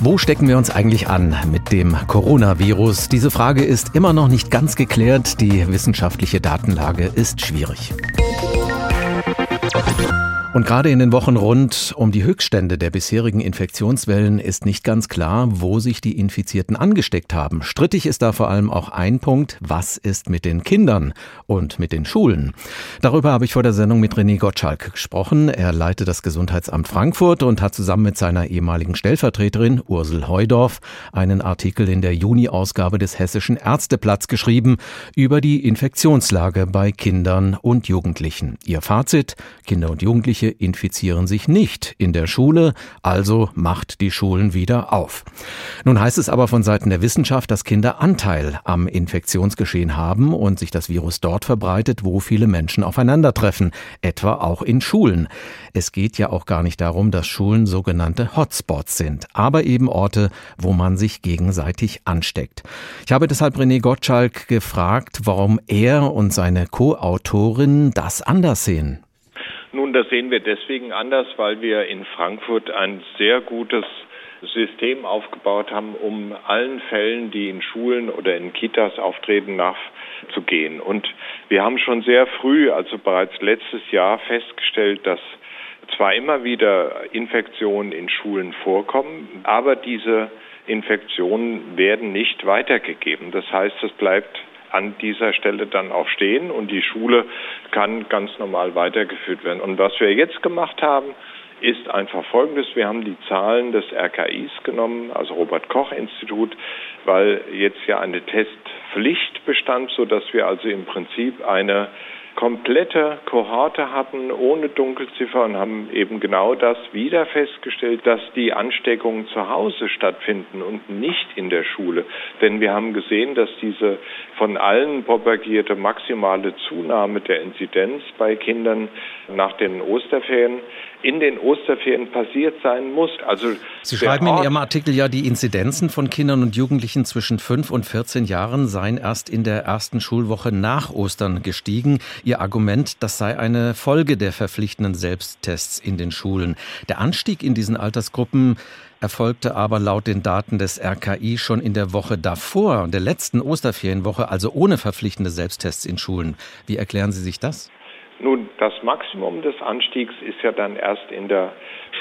Wo stecken wir uns eigentlich an mit dem Coronavirus? Diese Frage ist immer noch nicht ganz geklärt. Die wissenschaftliche Datenlage ist schwierig. Und gerade in den Wochen rund um die Höchststände der bisherigen Infektionswellen ist nicht ganz klar, wo sich die Infizierten angesteckt haben. Strittig ist da vor allem auch ein Punkt, was ist mit den Kindern und mit den Schulen? Darüber habe ich vor der Sendung mit René Gottschalk gesprochen. Er leitet das Gesundheitsamt Frankfurt und hat zusammen mit seiner ehemaligen Stellvertreterin Ursel Heudorf einen Artikel in der Juni-Ausgabe des Hessischen Ärzteplatz geschrieben über die Infektionslage bei Kindern und Jugendlichen. Ihr Fazit, Kinder und Jugendliche Jugendliche infizieren sich nicht in der Schule, also macht die Schulen wieder auf. Nun heißt es aber von Seiten der Wissenschaft, dass Kinder Anteil am Infektionsgeschehen haben und sich das Virus dort verbreitet, wo viele Menschen aufeinandertreffen, etwa auch in Schulen. Es geht ja auch gar nicht darum, dass Schulen sogenannte Hotspots sind, aber eben Orte, wo man sich gegenseitig ansteckt. Ich habe deshalb René Gottschalk gefragt, warum er und seine Co-Autorin das anders sehen. Nun, das sehen wir deswegen anders, weil wir in Frankfurt ein sehr gutes System aufgebaut haben, um allen Fällen, die in Schulen oder in Kitas auftreten, nachzugehen. Und wir haben schon sehr früh, also bereits letztes Jahr, festgestellt, dass zwar immer wieder Infektionen in Schulen vorkommen, aber diese Infektionen werden nicht weitergegeben. Das heißt, es bleibt an dieser Stelle dann auch stehen und die Schule kann ganz normal weitergeführt werden. Und was wir jetzt gemacht haben, ist einfach Folgendes. Wir haben die Zahlen des RKIs genommen, also Robert Koch Institut, weil jetzt ja eine Testpflicht bestand, sodass wir also im Prinzip eine komplette Kohorte hatten ohne Dunkelziffer und haben eben genau das wieder festgestellt, dass die Ansteckungen zu Hause stattfinden und nicht in der Schule. Denn wir haben gesehen, dass diese von allen propagierte maximale Zunahme der Inzidenz bei Kindern nach den Osterferien in den Osterferien passiert sein muss. Also Sie schreiben in Ihrem Artikel ja, die Inzidenzen von Kindern und Jugendlichen zwischen 5 und 14 Jahren seien erst in der ersten Schulwoche nach Ostern gestiegen. Ihr Argument, das sei eine Folge der verpflichtenden Selbsttests in den Schulen. Der Anstieg in diesen Altersgruppen erfolgte aber laut den Daten des RKI schon in der Woche davor, der letzten Osterferienwoche, also ohne verpflichtende Selbsttests in Schulen. Wie erklären Sie sich das? Nun, das Maximum des Anstiegs ist ja dann erst in der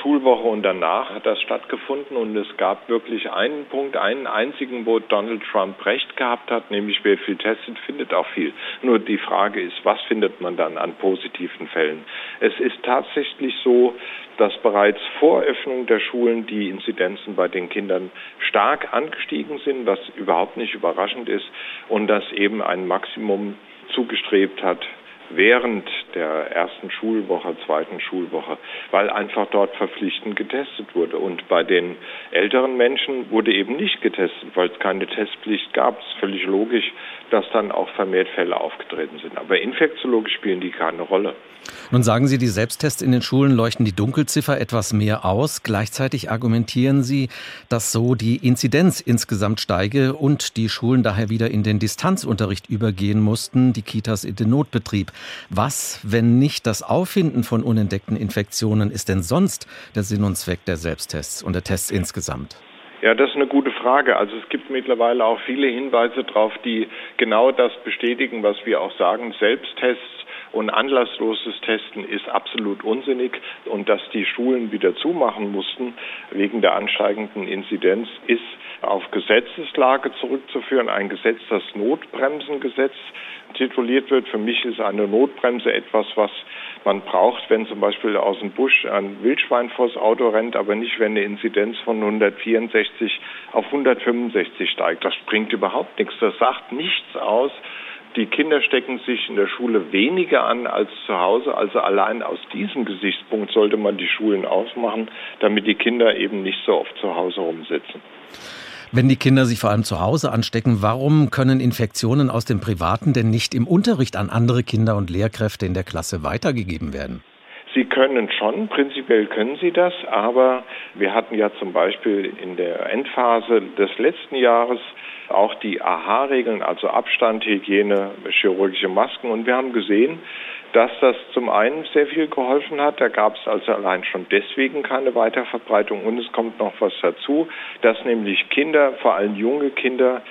Schulwoche und danach hat das stattgefunden und es gab wirklich einen Punkt, einen einzigen, wo Donald Trump recht gehabt hat, nämlich wer viel testet, findet auch viel. Nur die Frage ist, was findet man dann an positiven Fällen? Es ist tatsächlich so, dass bereits vor Öffnung der Schulen die Inzidenzen bei den Kindern stark angestiegen sind, was überhaupt nicht überraschend ist und dass eben ein Maximum zugestrebt hat während der ersten Schulwoche, zweiten Schulwoche, weil einfach dort verpflichtend getestet wurde. Und bei den älteren Menschen wurde eben nicht getestet, weil es keine Testpflicht gab. Es ist völlig logisch, dass dann auch vermehrt Fälle aufgetreten sind. Aber infektiologisch spielen die keine Rolle. Nun sagen Sie, die Selbsttests in den Schulen leuchten die Dunkelziffer etwas mehr aus. Gleichzeitig argumentieren Sie, dass so die Inzidenz insgesamt steige und die Schulen daher wieder in den Distanzunterricht übergehen mussten, die Kitas in den Notbetrieb. Was, wenn nicht das Auffinden von unentdeckten Infektionen, ist denn sonst der Sinn und Zweck der Selbsttests und der Tests insgesamt? Ja, das ist eine gute Frage. Also es gibt mittlerweile auch viele Hinweise darauf, die genau das bestätigen, was wir auch sagen. Selbsttests und anlassloses Testen ist absolut unsinnig. Und dass die Schulen wieder zumachen mussten wegen der ansteigenden Inzidenz, ist auf Gesetzeslage zurückzuführen. Ein Gesetz, das Notbremsengesetz tituliert wird. Für mich ist eine Notbremse etwas, was man braucht, wenn zum Beispiel aus dem Busch ein Wildschwein vors Auto rennt, aber nicht, wenn eine Inzidenz von 164 auf 165 steigt. Das bringt überhaupt nichts. Das sagt nichts aus die Kinder stecken sich in der Schule weniger an als zu Hause. Also allein aus diesem Gesichtspunkt sollte man die Schulen ausmachen, damit die Kinder eben nicht so oft zu Hause rumsitzen. Wenn die Kinder sich vor allem zu Hause anstecken, warum können Infektionen aus dem Privaten denn nicht im Unterricht an andere Kinder und Lehrkräfte in der Klasse weitergegeben werden? Sie können schon, prinzipiell können Sie das, aber wir hatten ja zum Beispiel in der Endphase des letzten Jahres auch die AHA-Regeln, also Abstand, Hygiene, chirurgische Masken. Und wir haben gesehen, dass das zum einen sehr viel geholfen hat. Da gab es also allein schon deswegen keine Weiterverbreitung. Und es kommt noch was dazu, dass nämlich Kinder, vor allem junge Kinder,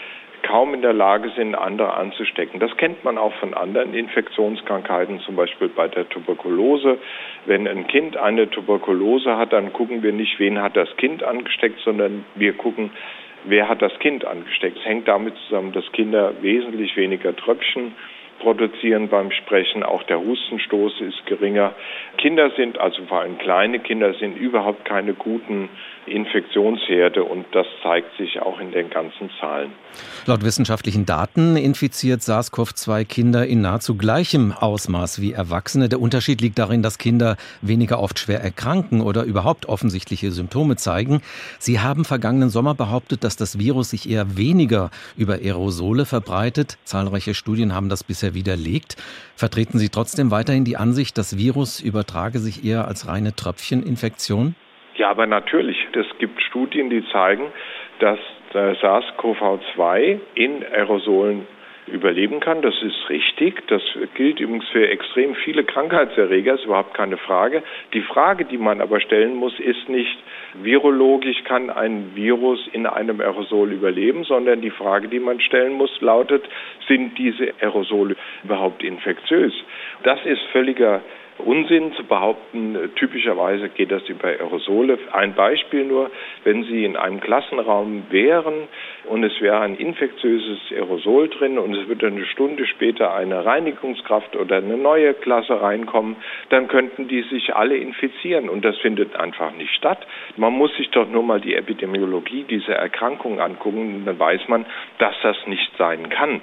kaum in der Lage sind, andere anzustecken. Das kennt man auch von anderen Infektionskrankheiten, zum Beispiel bei der Tuberkulose. Wenn ein Kind eine Tuberkulose hat, dann gucken wir nicht, wen hat das Kind angesteckt, sondern wir gucken, wer hat das Kind angesteckt. Es hängt damit zusammen, dass Kinder wesentlich weniger Tröpfchen produzieren beim Sprechen. Auch der Hustenstoß ist geringer. Kinder sind, also vor allem kleine Kinder, sind überhaupt keine guten Infektionsherde und das zeigt sich auch in den ganzen Zahlen. Laut wissenschaftlichen Daten infiziert SARS-CoV-2 Kinder in nahezu gleichem Ausmaß wie Erwachsene. Der Unterschied liegt darin, dass Kinder weniger oft schwer erkranken oder überhaupt offensichtliche Symptome zeigen. Sie haben vergangenen Sommer behauptet, dass das Virus sich eher weniger über Aerosole verbreitet. Zahlreiche Studien haben das bisher widerlegt. Vertreten Sie trotzdem weiterhin die Ansicht, das Virus übertrage sich eher als reine Tröpfcheninfektion? Ja, aber natürlich. Es gibt Studien, die zeigen, dass SARS-CoV-2 in Aerosolen überleben kann. Das ist richtig. Das gilt übrigens für extrem viele Krankheitserreger, ist überhaupt keine Frage. Die Frage, die man aber stellen muss, ist nicht virologisch kann ein Virus in einem Aerosol überleben, sondern die Frage, die man stellen muss, lautet, sind diese Aerosole überhaupt infektiös? Das ist völliger Unsinn zu behaupten, typischerweise geht das über Aerosole. Ein Beispiel nur, wenn Sie in einem Klassenraum wären und es wäre ein infektiöses Aerosol drin und es würde eine Stunde später eine Reinigungskraft oder eine neue Klasse reinkommen, dann könnten die sich alle infizieren und das findet einfach nicht statt. Man muss sich doch nur mal die Epidemiologie dieser Erkrankung angucken, dann weiß man, dass das nicht sein kann.